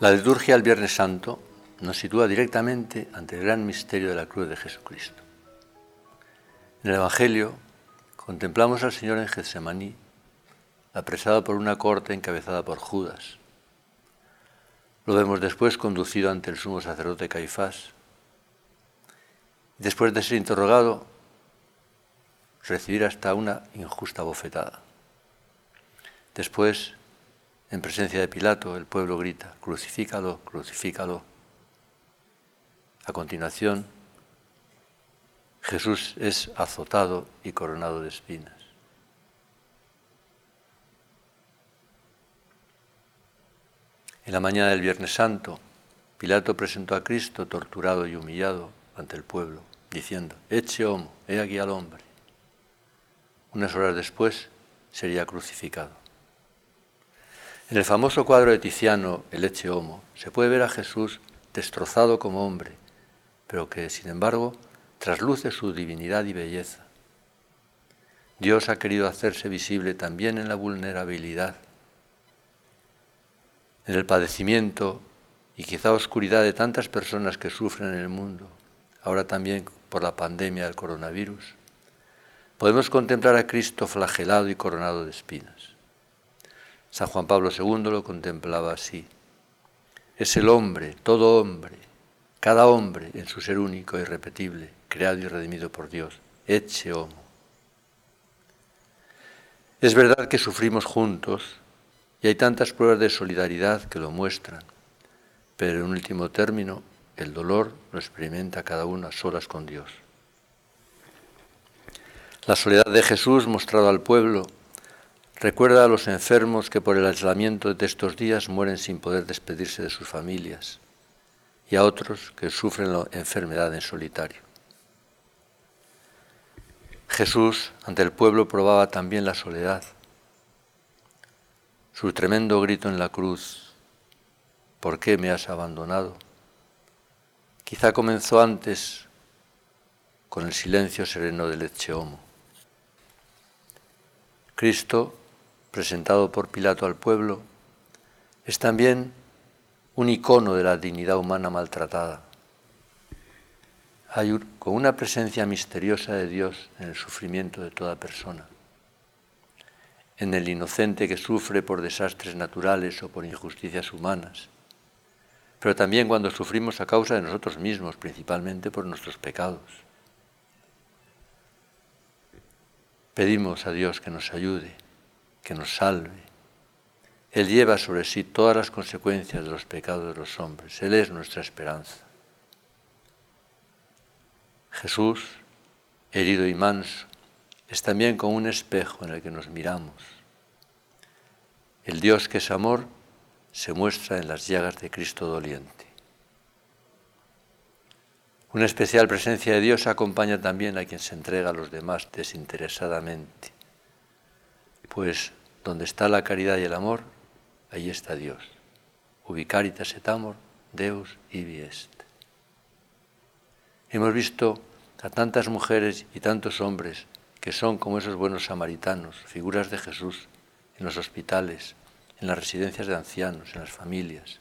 La liturgia del Viernes Santo nos sitúa directamente ante el gran misterio de la cruz de Jesucristo. En el Evangelio contemplamos al Señor en Getsemaní, apresado por una corte encabezada por Judas. Lo vemos después conducido ante el sumo sacerdote Caifás. Después de ser interrogado, recibir hasta una injusta bofetada. Después en presencia de Pilato, el pueblo grita, crucifícalo, crucifícalo. A continuación, Jesús es azotado y coronado de espinas. En la mañana del Viernes Santo, Pilato presentó a Cristo torturado y humillado ante el pueblo, diciendo, Eche homo, he aquí al hombre. Unas horas después sería crucificado. En el famoso cuadro de Tiziano, El Eche Homo, se puede ver a Jesús destrozado como hombre, pero que, sin embargo, trasluce su divinidad y belleza. Dios ha querido hacerse visible también en la vulnerabilidad, en el padecimiento y quizá oscuridad de tantas personas que sufren en el mundo, ahora también por la pandemia del coronavirus. Podemos contemplar a Cristo flagelado y coronado de espinas. San Juan Pablo II lo contemplaba así. Es el hombre, todo hombre, cada hombre en su ser único e irrepetible, creado y redimido por Dios, eche homo. Es verdad que sufrimos juntos y hay tantas pruebas de solidaridad que lo muestran, pero en último término el dolor lo experimenta cada uno a solas con Dios. La soledad de Jesús mostrado al pueblo Recuerda a los enfermos que por el aislamiento de estos días mueren sin poder despedirse de sus familias y a otros que sufren la enfermedad en solitario. Jesús ante el pueblo probaba también la soledad. Su tremendo grito en la cruz, ¿por qué me has abandonado? Quizá comenzó antes con el silencio sereno del Echeomo. Cristo presentado por Pilato al pueblo, es también un icono de la dignidad humana maltratada. Hay con una presencia misteriosa de Dios en el sufrimiento de toda persona, en el inocente que sufre por desastres naturales o por injusticias humanas, pero también cuando sufrimos a causa de nosotros mismos, principalmente por nuestros pecados. Pedimos a Dios que nos ayude que nos salve. Él lleva sobre sí todas las consecuencias de los pecados de los hombres. Él es nuestra esperanza. Jesús, herido y manso, es también como un espejo en el que nos miramos. El Dios que es amor se muestra en las llagas de Cristo doliente. Una especial presencia de Dios acompaña también a quien se entrega a los demás desinteresadamente, pues donde está la caridad y el amor, ahí está Dios. Ubicaritas et amor, Deus ibi est. Hemos visto a tantas mujeres y tantos hombres que son como esos buenos samaritanos, figuras de Jesús en los hospitales, en las residencias de ancianos, en las familias.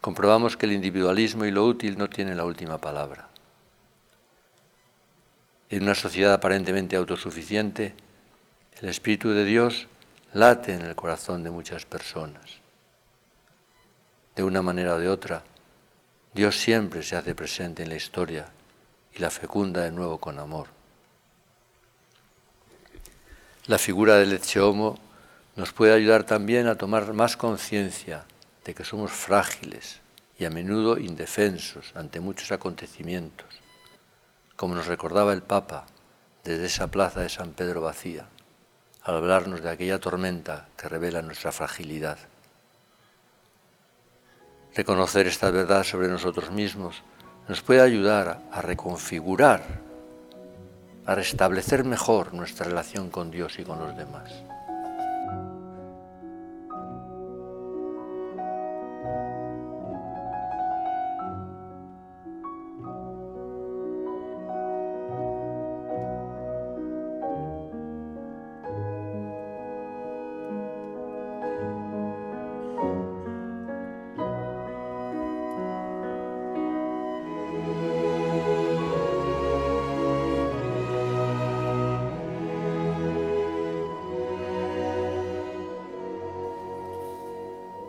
Comprobamos que el individualismo y lo útil no tienen la última palabra. En una sociedad aparentemente autosuficiente, el Espíritu de Dios late en el corazón de muchas personas. De una manera o de otra, Dios siempre se hace presente en la historia y la fecunda de nuevo con amor. La figura del Homo nos puede ayudar también a tomar más conciencia de que somos frágiles y a menudo indefensos ante muchos acontecimientos, como nos recordaba el Papa desde esa plaza de San Pedro vacía al hablarnos de aquella tormenta que revela nuestra fragilidad. Reconocer esta verdad sobre nosotros mismos nos puede ayudar a reconfigurar, a restablecer mejor nuestra relación con Dios y con los demás.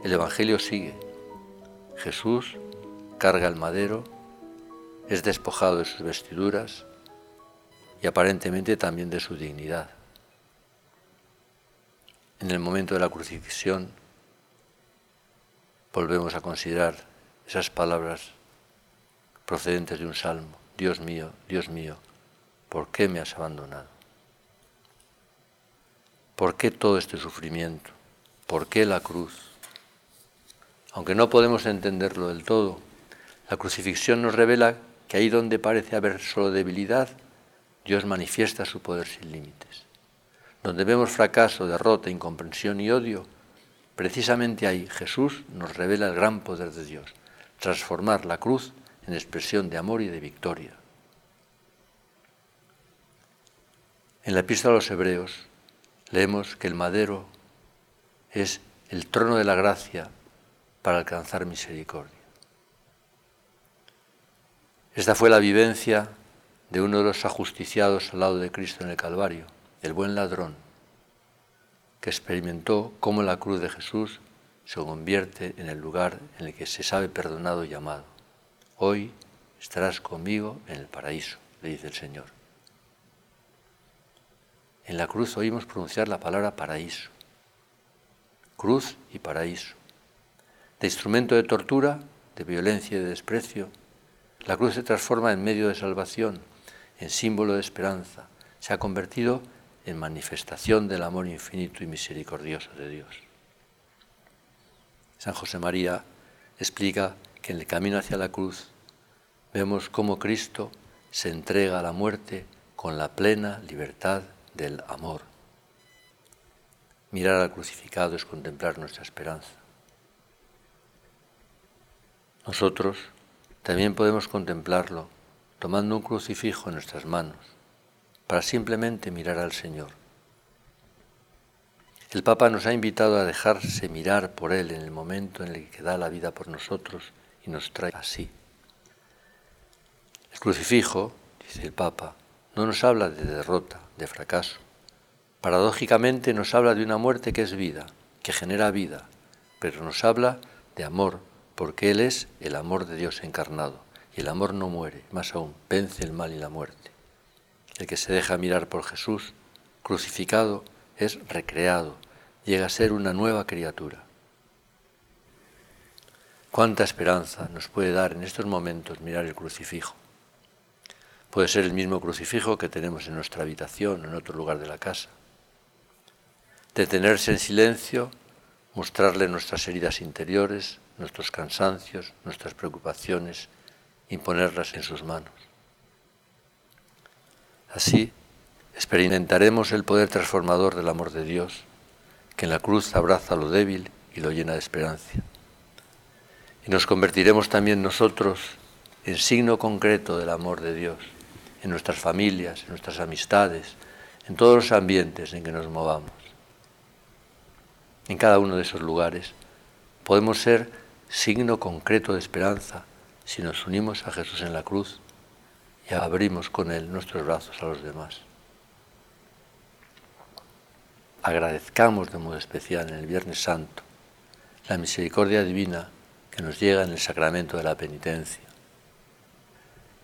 El Evangelio sigue. Jesús carga el madero, es despojado de sus vestiduras y aparentemente también de su dignidad. En el momento de la crucifixión volvemos a considerar esas palabras procedentes de un salmo. Dios mío, Dios mío, ¿por qué me has abandonado? ¿Por qué todo este sufrimiento? ¿Por qué la cruz? Aunque no podemos entenderlo del todo, la crucifixión nos revela que ahí donde parece haber solo debilidad, Dios manifiesta su poder sin límites. Donde vemos fracaso, derrota, incomprensión y odio, precisamente ahí Jesús nos revela el gran poder de Dios, transformar la cruz en expresión de amor y de victoria. En la epístola a los Hebreos leemos que el madero es el trono de la gracia para alcanzar misericordia. Esta fue la vivencia de uno de los ajusticiados al lado de Cristo en el Calvario, el buen ladrón, que experimentó cómo la cruz de Jesús se convierte en el lugar en el que se sabe perdonado y amado. Hoy estarás conmigo en el paraíso, le dice el Señor. En la cruz oímos pronunciar la palabra paraíso. Cruz y paraíso. De instrumento de tortura, de violencia y de desprecio, la cruz se transforma en medio de salvación, en símbolo de esperanza. Se ha convertido en manifestación del amor infinito y misericordioso de Dios. San José María explica que en el camino hacia la cruz vemos cómo Cristo se entrega a la muerte con la plena libertad del amor. Mirar al crucificado es contemplar nuestra esperanza. Nosotros también podemos contemplarlo tomando un crucifijo en nuestras manos para simplemente mirar al Señor. El Papa nos ha invitado a dejarse mirar por Él en el momento en el que da la vida por nosotros y nos trae así. El crucifijo, dice el Papa, no nos habla de derrota, de fracaso. Paradójicamente nos habla de una muerte que es vida, que genera vida, pero nos habla de amor, porque Él es el amor de Dios encarnado, y el amor no muere, más aún, vence el mal y la muerte. El que se deja mirar por Jesús, crucificado, es recreado, llega a ser una nueva criatura. Cuánta esperanza nos puede dar en estos momentos mirar el crucifijo. Puede ser el mismo crucifijo que tenemos en nuestra habitación en otro lugar de la casa. Detenerse en silencio, mostrarle nuestras heridas interiores, nuestros cansancios, nuestras preocupaciones, imponerlas en sus manos. Así experimentaremos el poder transformador del amor de Dios, que en la cruz abraza lo débil y lo llena de esperanza. Y nos convertiremos también nosotros en signo concreto del amor de Dios en nuestras familias, en nuestras amistades, en todos los ambientes en que nos movamos. En cada uno de esos lugares podemos ser signo concreto de esperanza si nos unimos a Jesús en la cruz y abrimos con Él nuestros brazos a los demás. Agradezcamos de modo especial en el Viernes Santo la misericordia divina que nos llega en el sacramento de la penitencia.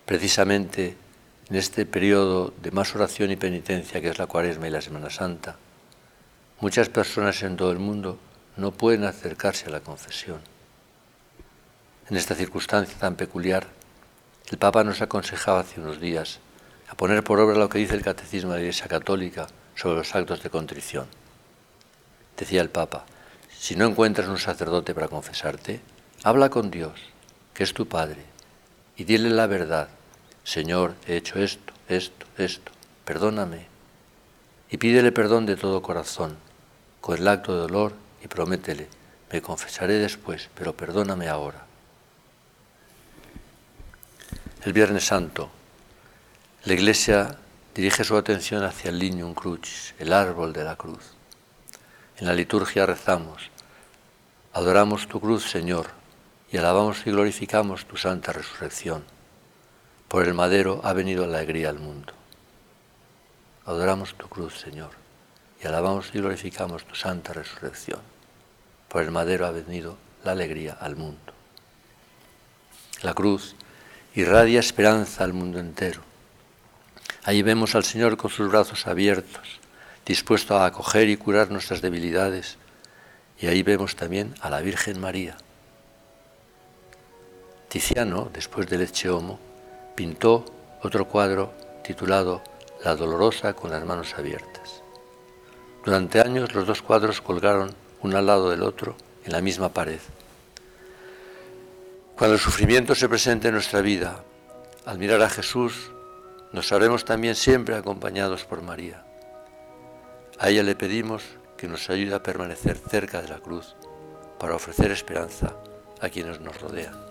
Precisamente en este periodo de más oración y penitencia que es la Cuaresma y la Semana Santa, muchas personas en todo el mundo no pueden acercarse a la confesión. En esta circunstancia tan peculiar, el Papa nos aconsejaba hace unos días a poner por obra lo que dice el Catecismo de la Iglesia Católica sobre los actos de contrición. Decía el Papa, si no encuentras un sacerdote para confesarte, habla con Dios, que es tu Padre, y dile la verdad Señor, he hecho esto, esto, esto, perdóname. Y pídele perdón de todo corazón, con el acto de dolor, y prométele, me confesaré después, pero perdóname ahora. El Viernes Santo, la Iglesia dirige su atención hacia el Lignum Crucis, el árbol de la cruz. En la liturgia rezamos, adoramos tu cruz, Señor, y alabamos y glorificamos tu santa resurrección por el madero ha venido la alegría al mundo. Adoramos tu cruz, Señor, y alabamos y glorificamos tu santa resurrección. por el madero ha venido la alegría al mundo. La cruz irradia esperanza al mundo entero. Allí vemos al Señor con sus brazos abiertos, dispuesto a acoger y curar nuestras debilidades. Y ahí vemos también a la Virgen María. Tiziano, después del Ecce Homo, pintó otro cuadro titulado La Dolorosa con las manos abiertas. Durante años los dos cuadros colgaron uno al lado del otro en la misma pared. Cuando el sufrimiento se presente en nuestra vida, al mirar a Jesús, nos sabremos también siempre acompañados por María. A ella le pedimos que nos ayude a permanecer cerca de la cruz para ofrecer esperanza a quienes nos rodean.